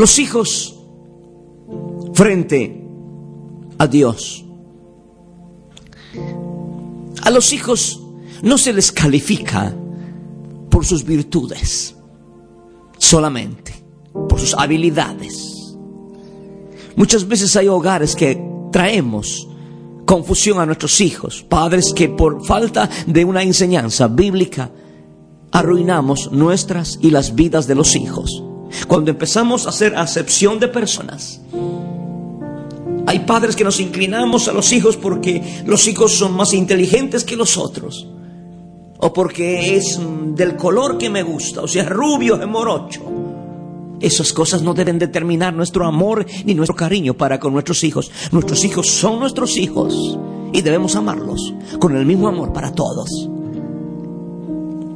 Los hijos frente a Dios. A los hijos no se les califica por sus virtudes, solamente por sus habilidades. Muchas veces hay hogares que traemos confusión a nuestros hijos, padres que por falta de una enseñanza bíblica arruinamos nuestras y las vidas de los hijos. Cuando empezamos a hacer acepción de personas, hay padres que nos inclinamos a los hijos porque los hijos son más inteligentes que los otros. O porque es del color que me gusta, o sea, rubio o morocho. Esas cosas no deben determinar nuestro amor ni nuestro cariño para con nuestros hijos. Nuestros hijos son nuestros hijos y debemos amarlos con el mismo amor para todos.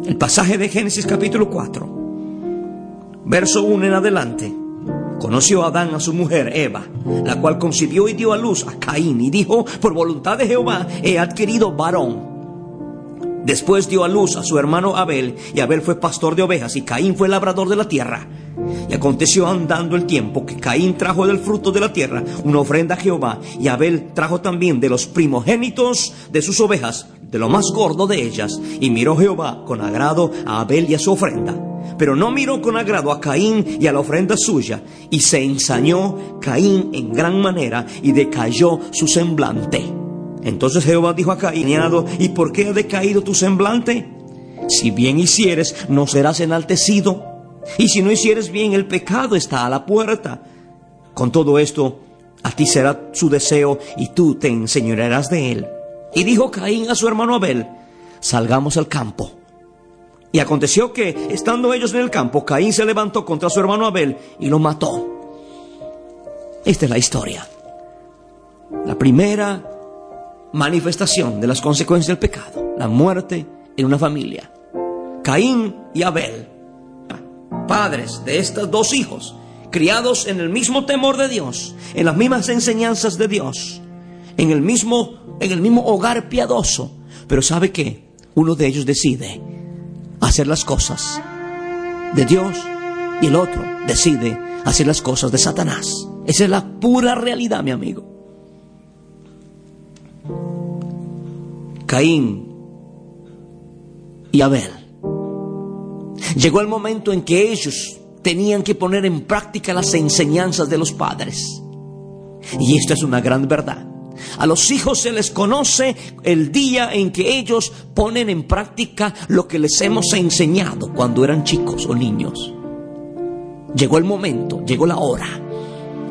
El pasaje de Génesis capítulo 4, verso 1 en adelante. Conoció Adán a su mujer Eva, la cual concibió y dio a luz a Caín y dijo, por voluntad de Jehová he adquirido varón. Después dio a luz a su hermano Abel, y Abel fue pastor de ovejas, y Caín fue labrador de la tierra. Y aconteció andando el tiempo que Caín trajo del fruto de la tierra una ofrenda a Jehová, y Abel trajo también de los primogénitos de sus ovejas, de lo más gordo de ellas, y miró Jehová con agrado a Abel y a su ofrenda. Pero no miró con agrado a Caín y a la ofrenda suya, y se ensañó Caín en gran manera, y decayó su semblante. Entonces Jehová dijo a Caín, ¿y por qué ha decaído tu semblante? Si bien hicieres, no serás enaltecido. Y si no hicieres bien, el pecado está a la puerta. Con todo esto, a ti será su deseo y tú te enseñorearás de él. Y dijo Caín a su hermano Abel, salgamos al campo. Y aconteció que, estando ellos en el campo, Caín se levantó contra su hermano Abel y lo mató. Esta es la historia. La primera manifestación de las consecuencias del pecado, la muerte en una familia. Caín y Abel, padres de estos dos hijos, criados en el mismo temor de Dios, en las mismas enseñanzas de Dios, en el mismo, en el mismo hogar piadoso. Pero ¿sabe qué? Uno de ellos decide hacer las cosas de Dios y el otro decide hacer las cosas de Satanás. Esa es la pura realidad, mi amigo. Caín y Abel. Llegó el momento en que ellos tenían que poner en práctica las enseñanzas de los padres. Y esto es una gran verdad. A los hijos se les conoce el día en que ellos ponen en práctica lo que les hemos enseñado cuando eran chicos o niños. Llegó el momento, llegó la hora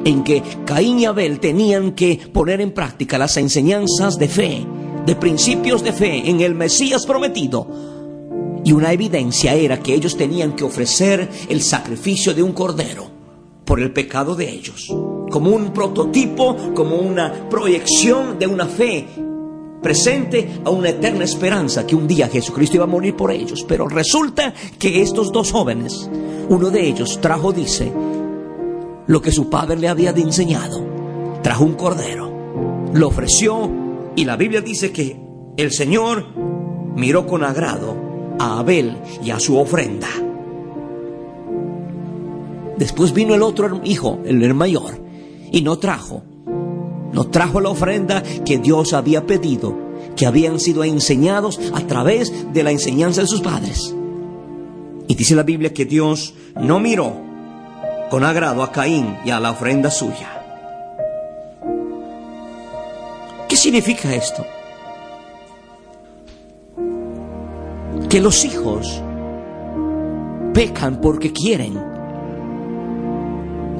en que Caín y Abel tenían que poner en práctica las enseñanzas de fe, de principios de fe en el Mesías prometido. Y una evidencia era que ellos tenían que ofrecer el sacrificio de un cordero por el pecado de ellos, como un prototipo, como una proyección de una fe presente a una eterna esperanza que un día Jesucristo iba a morir por ellos. Pero resulta que estos dos jóvenes, uno de ellos trajo, dice, lo que su padre le había enseñado. Trajo un cordero, lo ofreció y la Biblia dice que el Señor miró con agrado a Abel y a su ofrenda. Después vino el otro hijo, el mayor, y no trajo, no trajo la ofrenda que Dios había pedido, que habían sido enseñados a través de la enseñanza de sus padres. Y dice la Biblia que Dios no miró con agrado a Caín y a la ofrenda suya. ¿Qué significa esto? Que los hijos pecan porque quieren.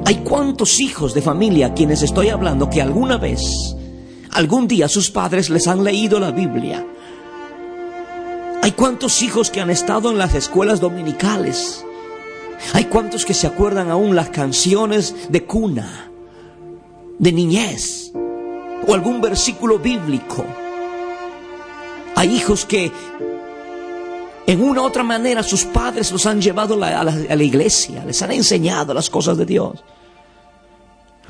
Hay cuántos hijos de familia a quienes estoy hablando que alguna vez algún día sus padres les han leído la Biblia. Hay cuantos hijos que han estado en las escuelas dominicales. Hay cuantos que se acuerdan aún las canciones de cuna, de niñez, o algún versículo bíblico. Hay hijos que en una u otra manera sus padres los han llevado a la, iglesia, les han enseñado las cosas de Dios.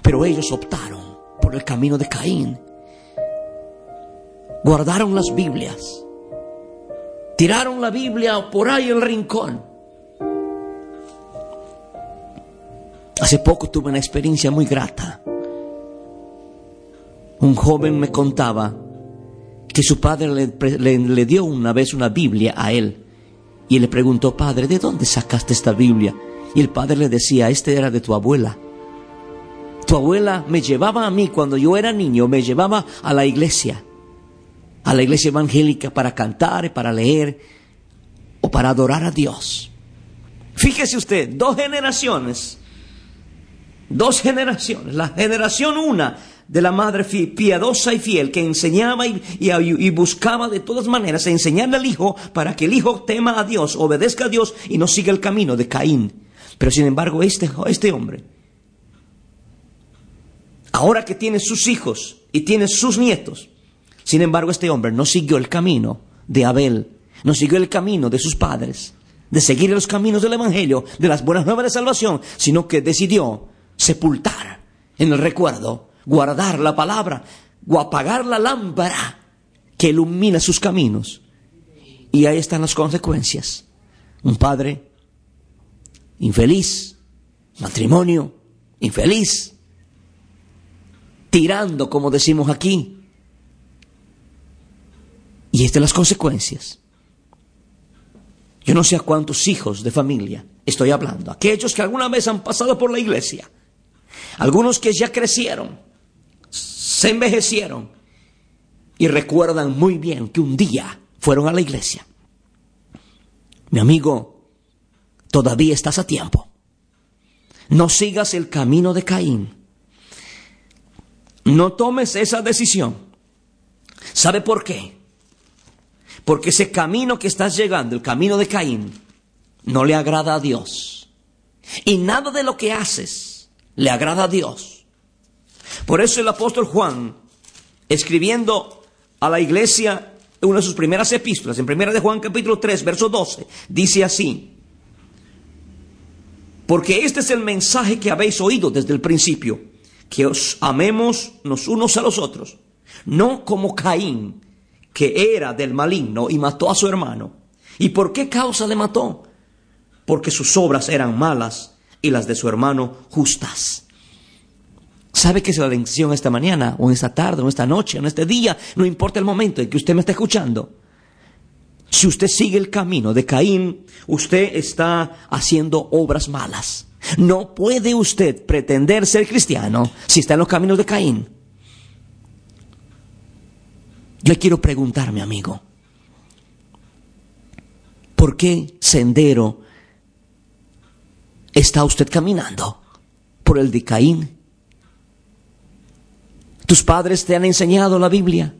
Pero ellos optaron por el camino de Caín. Guardaron las Biblias. Tiraron la Biblia por ahí en el rincón. Hace poco tuve una experiencia muy grata. Un joven me contaba que su padre le, le, dio una vez una Biblia a él y le preguntó, padre, ¿de dónde sacaste esta Biblia? Y el padre le decía, este era de tu abuela. Tu abuela me llevaba a mí cuando yo era niño, me llevaba a la iglesia, a la iglesia evangélica para cantar, para leer o para adorar a Dios. Fíjese usted, dos generaciones, dos generaciones, la generación una de la madre piadosa y fiel que enseñaba y, buscaba de todas maneras enseñarle al hijo para que el hijo tema a Dios, obedezca a Dios y no siga el camino de Caín. Pero sin embargo, este, este hombre, ahora que tiene sus hijos y tiene sus nietos, sin embargo, este hombre no siguió el camino de Abel, no siguió el camino de sus padres, de seguir los caminos del Evangelio, de las buenas nuevas de salvación, sino que decidió sepultar en el recuerdo guardar la palabra o apagar la lámpara que ilumina sus caminos. Y ahí están las consecuencias. Un padre infeliz, matrimonio infeliz, tirando, como decimos aquí. Y estas las consecuencias. Yo no sé a cuántos hijos de familia estoy hablando. Aquellos que alguna vez han pasado por la iglesia. Algunos que ya crecieron se envejecieron y recuerdan muy bien que un día fueron a la iglesia. Mi amigo, todavía estás a tiempo. No sigas el camino de Caín. No tomes esa decisión. ¿Sabe por qué? Porque ese camino que estás llegando, el camino de Caín, no le agrada a Dios. Y nada de lo que haces le agrada a Dios. Por eso el apóstol Juan, escribiendo a la iglesia una de sus primeras epístolas, en primera de Juan capítulo 3, verso 12, dice así, porque este es el mensaje que habéis oído desde el principio, que os amemos los unos a los otros, no como Caín, que era del maligno y mató a su hermano. ¿Y por qué causa le mató? Porque sus obras eran malas y las de su hermano justas. ¿Sabe que es la lección esta mañana, o esta tarde, o esta noche, o en este día? No importa el momento en que usted me esté escuchando. Si usted sigue el camino de Caín, usted está haciendo obras malas. No puede usted pretender ser cristiano si está en los caminos de Caín. Yo quiero preguntarme, amigo, ¿por qué sendero está usted caminando? ¿Por el de Caín? ¿Tus padres te han enseñado la Biblia?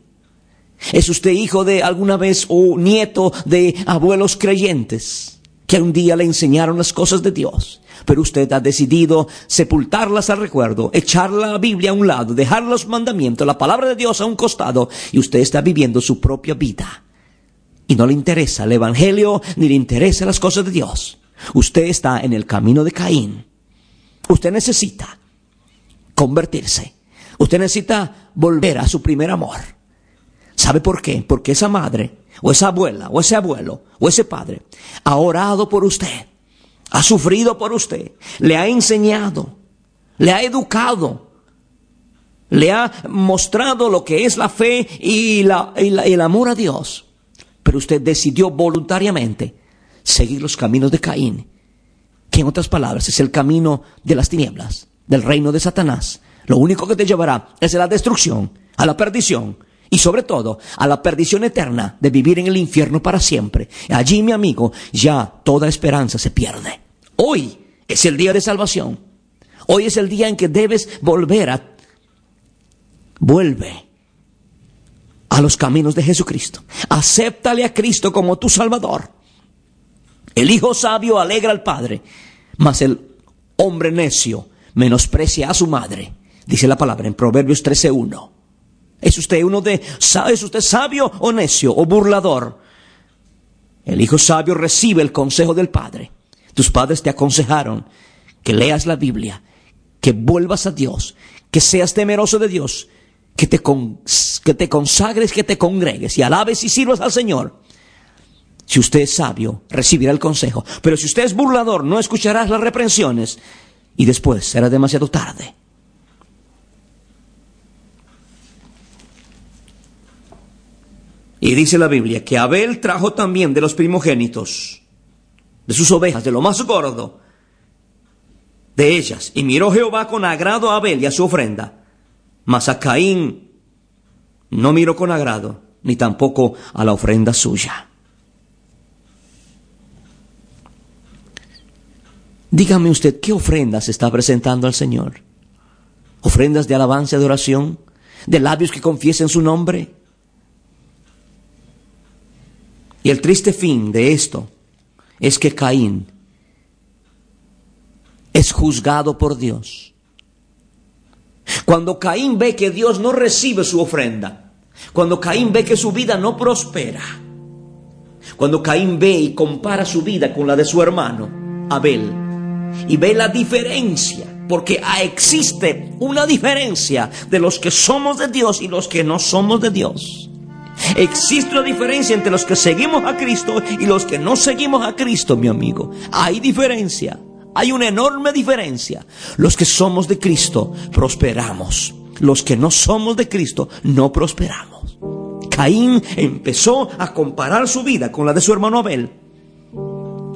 ¿Es usted hijo de alguna vez o nieto de abuelos creyentes que un día le enseñaron las cosas de Dios? Pero usted ha decidido sepultarlas al recuerdo, echar la Biblia a un lado, dejar los mandamientos, la palabra de Dios a un costado y usted está viviendo su propia vida. Y no le interesa el Evangelio ni le interesa las cosas de Dios. Usted está en el camino de Caín. Usted necesita convertirse Usted necesita volver a su primer amor. ¿Sabe por qué? Porque esa madre, o esa abuela, o ese abuelo, o ese padre, ha orado por usted, ha sufrido por usted, le ha enseñado, le ha educado, le ha mostrado lo que es la fe y, el amor a Dios. Pero usted decidió voluntariamente seguir los caminos de Caín, que en otras palabras es el camino de las tinieblas, del reino de Satanás, lo único que te llevará es a la destrucción, a la perdición y sobre todo a la perdición eterna de vivir en el infierno para siempre. Allí, mi amigo, ya toda esperanza se pierde. Hoy es el día de salvación. Hoy es el día en que debes volver a... Vuelve a los caminos de Jesucristo. Acéptale a Cristo como tu Salvador. El hijo sabio alegra al padre, mas el hombre necio menosprecia a su madre. Dice la palabra en Proverbios 13:1. ¿Es usted uno de, es usted sabio o necio o burlador? El hijo sabio recibe el consejo del padre. Tus padres te aconsejaron que leas la Biblia, que vuelvas a Dios, que seas temeroso de Dios, que te, que te consagres, que te congregues y alabes y sirvas al Señor. Si usted es sabio, recibirá el consejo. Pero si usted es burlador, no escucharás las reprensiones y después será demasiado tarde. Y dice la Biblia que Abel trajo también de los primogénitos, de sus ovejas, de lo más gordo, de ellas. Y miró Jehová con agrado a Abel y a su ofrenda. Mas a Caín no miró con agrado, ni tampoco a la ofrenda suya. Dígame usted, ¿qué ofrendas está presentando al Señor? ¿Ofrendas de alabanza, de oración? ¿De labios que confiesen su nombre? Y el triste fin de esto es que Caín es juzgado por Dios. Cuando Caín ve que Dios no recibe su ofrenda, cuando Caín ve que su vida no prospera, cuando Caín ve y compara su vida con la de su hermano, Abel, y ve la diferencia, porque existe una diferencia de los que somos de Dios y los que no somos de Dios. Existe una diferencia entre los que seguimos a Cristo y los que no seguimos a Cristo, mi amigo. Hay diferencia. Hay una enorme diferencia. Los que somos de Cristo prosperamos. Los que no somos de Cristo no prosperamos. Caín empezó a comparar su vida con la de su hermano Abel.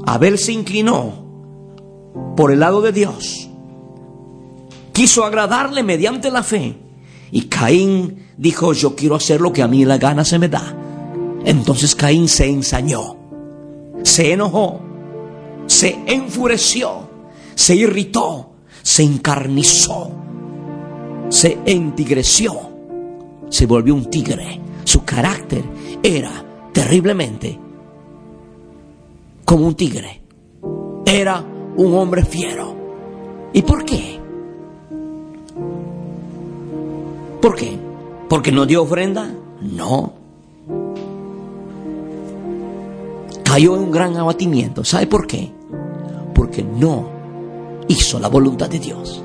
Abel se inclinó por el lado de Dios. Quiso agradarle mediante la fe. Y Caín dijo, yo quiero hacer lo que a mí la gana se me da. Entonces Caín se ensañó, se enojó, se enfureció, se irritó, se encarnizó, se entigreció, se volvió un tigre. Su carácter era terriblemente como un tigre. Era un hombre fiero. ¿Y por qué? ¿Por qué? ¿Porque no dio ofrenda? No. Cayó en un gran abatimiento. ¿Sabe por qué? Porque no hizo la voluntad de Dios.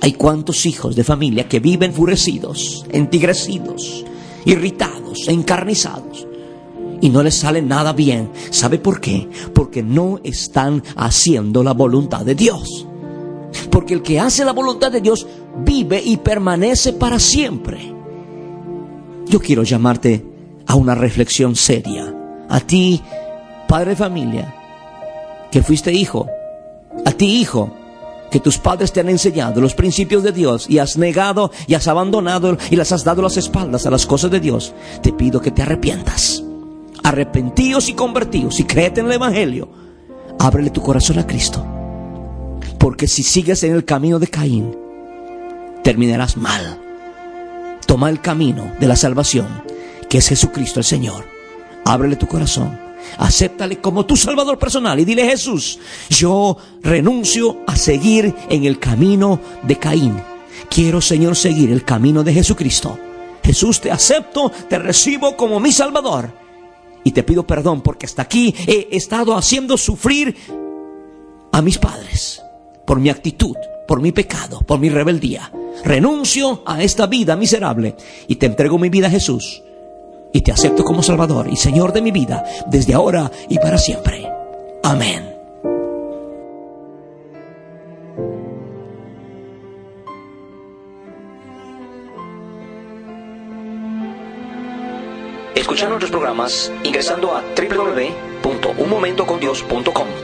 Hay cuantos hijos de familia que viven enfurecidos, entigrecidos, irritados, encarnizados. Y no les sale nada bien. ¿Sabe por qué? Porque no están haciendo la voluntad de Dios. Porque el que hace la voluntad de Dios vive y permanece para siempre. Yo quiero llamarte a una reflexión seria. A ti, padre de familia, que fuiste hijo. A ti, hijo, que tus padres te han enseñado los principios de Dios y has negado y has abandonado y las has dado las espaldas a las cosas de Dios. Te pido que te arrepientas. Arrepentíos y convertíos y créete en el Evangelio. Ábrele tu corazón a Cristo. Porque si sigues en el camino de Caín, terminarás mal. Toma el camino de la salvación, que es Jesucristo el Señor. Ábrele tu corazón. Acéptale como tu Salvador personal y dile Jesús, yo renuncio a seguir en el camino de Caín. Quiero, Señor, seguir el camino de Jesucristo. Jesús, te acepto, te recibo como mi Salvador. Y te pido perdón porque hasta aquí he estado haciendo sufrir a mis padres por mi actitud, por mi pecado, por mi rebeldía. Renuncio a esta vida miserable y te entrego mi vida a Jesús. Y te acepto como Salvador y Señor de mi vida desde ahora y para siempre. Amén. Escucha nuestros programas ingresando a www.unmomentocondios.com.